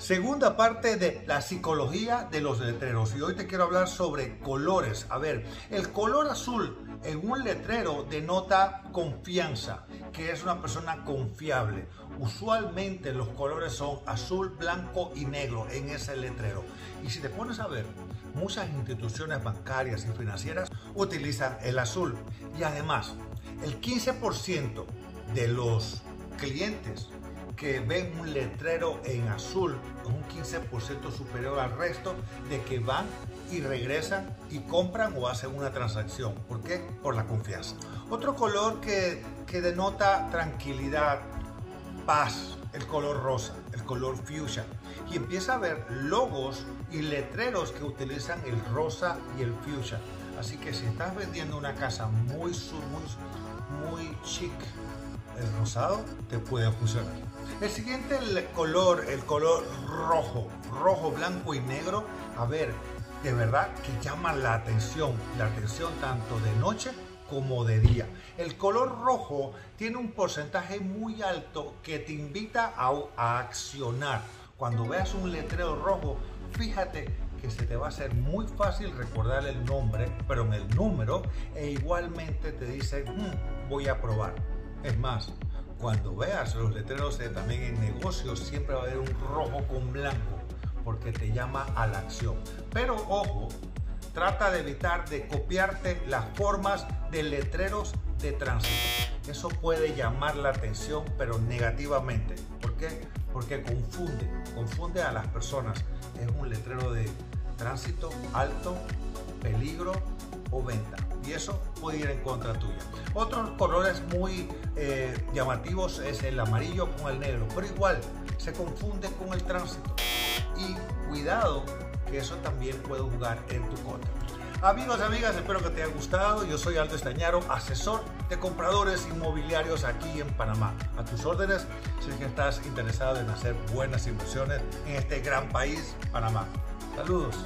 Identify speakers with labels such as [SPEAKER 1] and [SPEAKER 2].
[SPEAKER 1] Segunda parte de la psicología de los letreros y hoy te quiero hablar sobre colores. A ver, el color azul en un letrero denota confianza, que es una persona confiable. Usualmente los colores son azul, blanco y negro en ese letrero. Y si te pones a ver, muchas instituciones bancarias y financieras utilizan el azul. Y además, el 15% de los clientes que ven un letrero en azul un 15% superior al resto de que van y regresan y compran o hacen una transacción. ¿Por qué? Por la confianza. Otro color que, que denota tranquilidad, paz, el color rosa, el color fuchsia. Y empieza a ver logos y letreros que utilizan el rosa y el fuchsia. Así que si estás vendiendo una casa muy, muy, muy chic, el rosado te puede funcionar. El siguiente el color, el color rojo, rojo, blanco y negro. A ver, de verdad que llama la atención, la atención tanto de noche como de día. El color rojo tiene un porcentaje muy alto que te invita a, a accionar. Cuando veas un letrero rojo, fíjate que se te va a hacer muy fácil recordar el nombre, pero en el número, e igualmente te dice, hmm, voy a probar. Es más, cuando veas los letreros también en negocios, siempre va a haber un rojo con blanco, porque te llama a la acción. Pero ojo, trata de evitar de copiarte las formas de letreros de tránsito. Eso puede llamar la atención, pero negativamente. ¿Por qué? Porque confunde, confunde a las personas. Es un letrero de tránsito alto, peligro o venta y eso puede ir en contra tuya. Otros colores muy eh, llamativos es el amarillo con el negro, pero igual se confunde con el tránsito. Y cuidado que eso también puede jugar en tu contra. Amigos, amigas, espero que te haya gustado. Yo soy Aldo Estañaro, asesor de compradores inmobiliarios aquí en Panamá. A tus órdenes si es que estás interesado en hacer buenas inversiones en este gran país, Panamá. Saludos.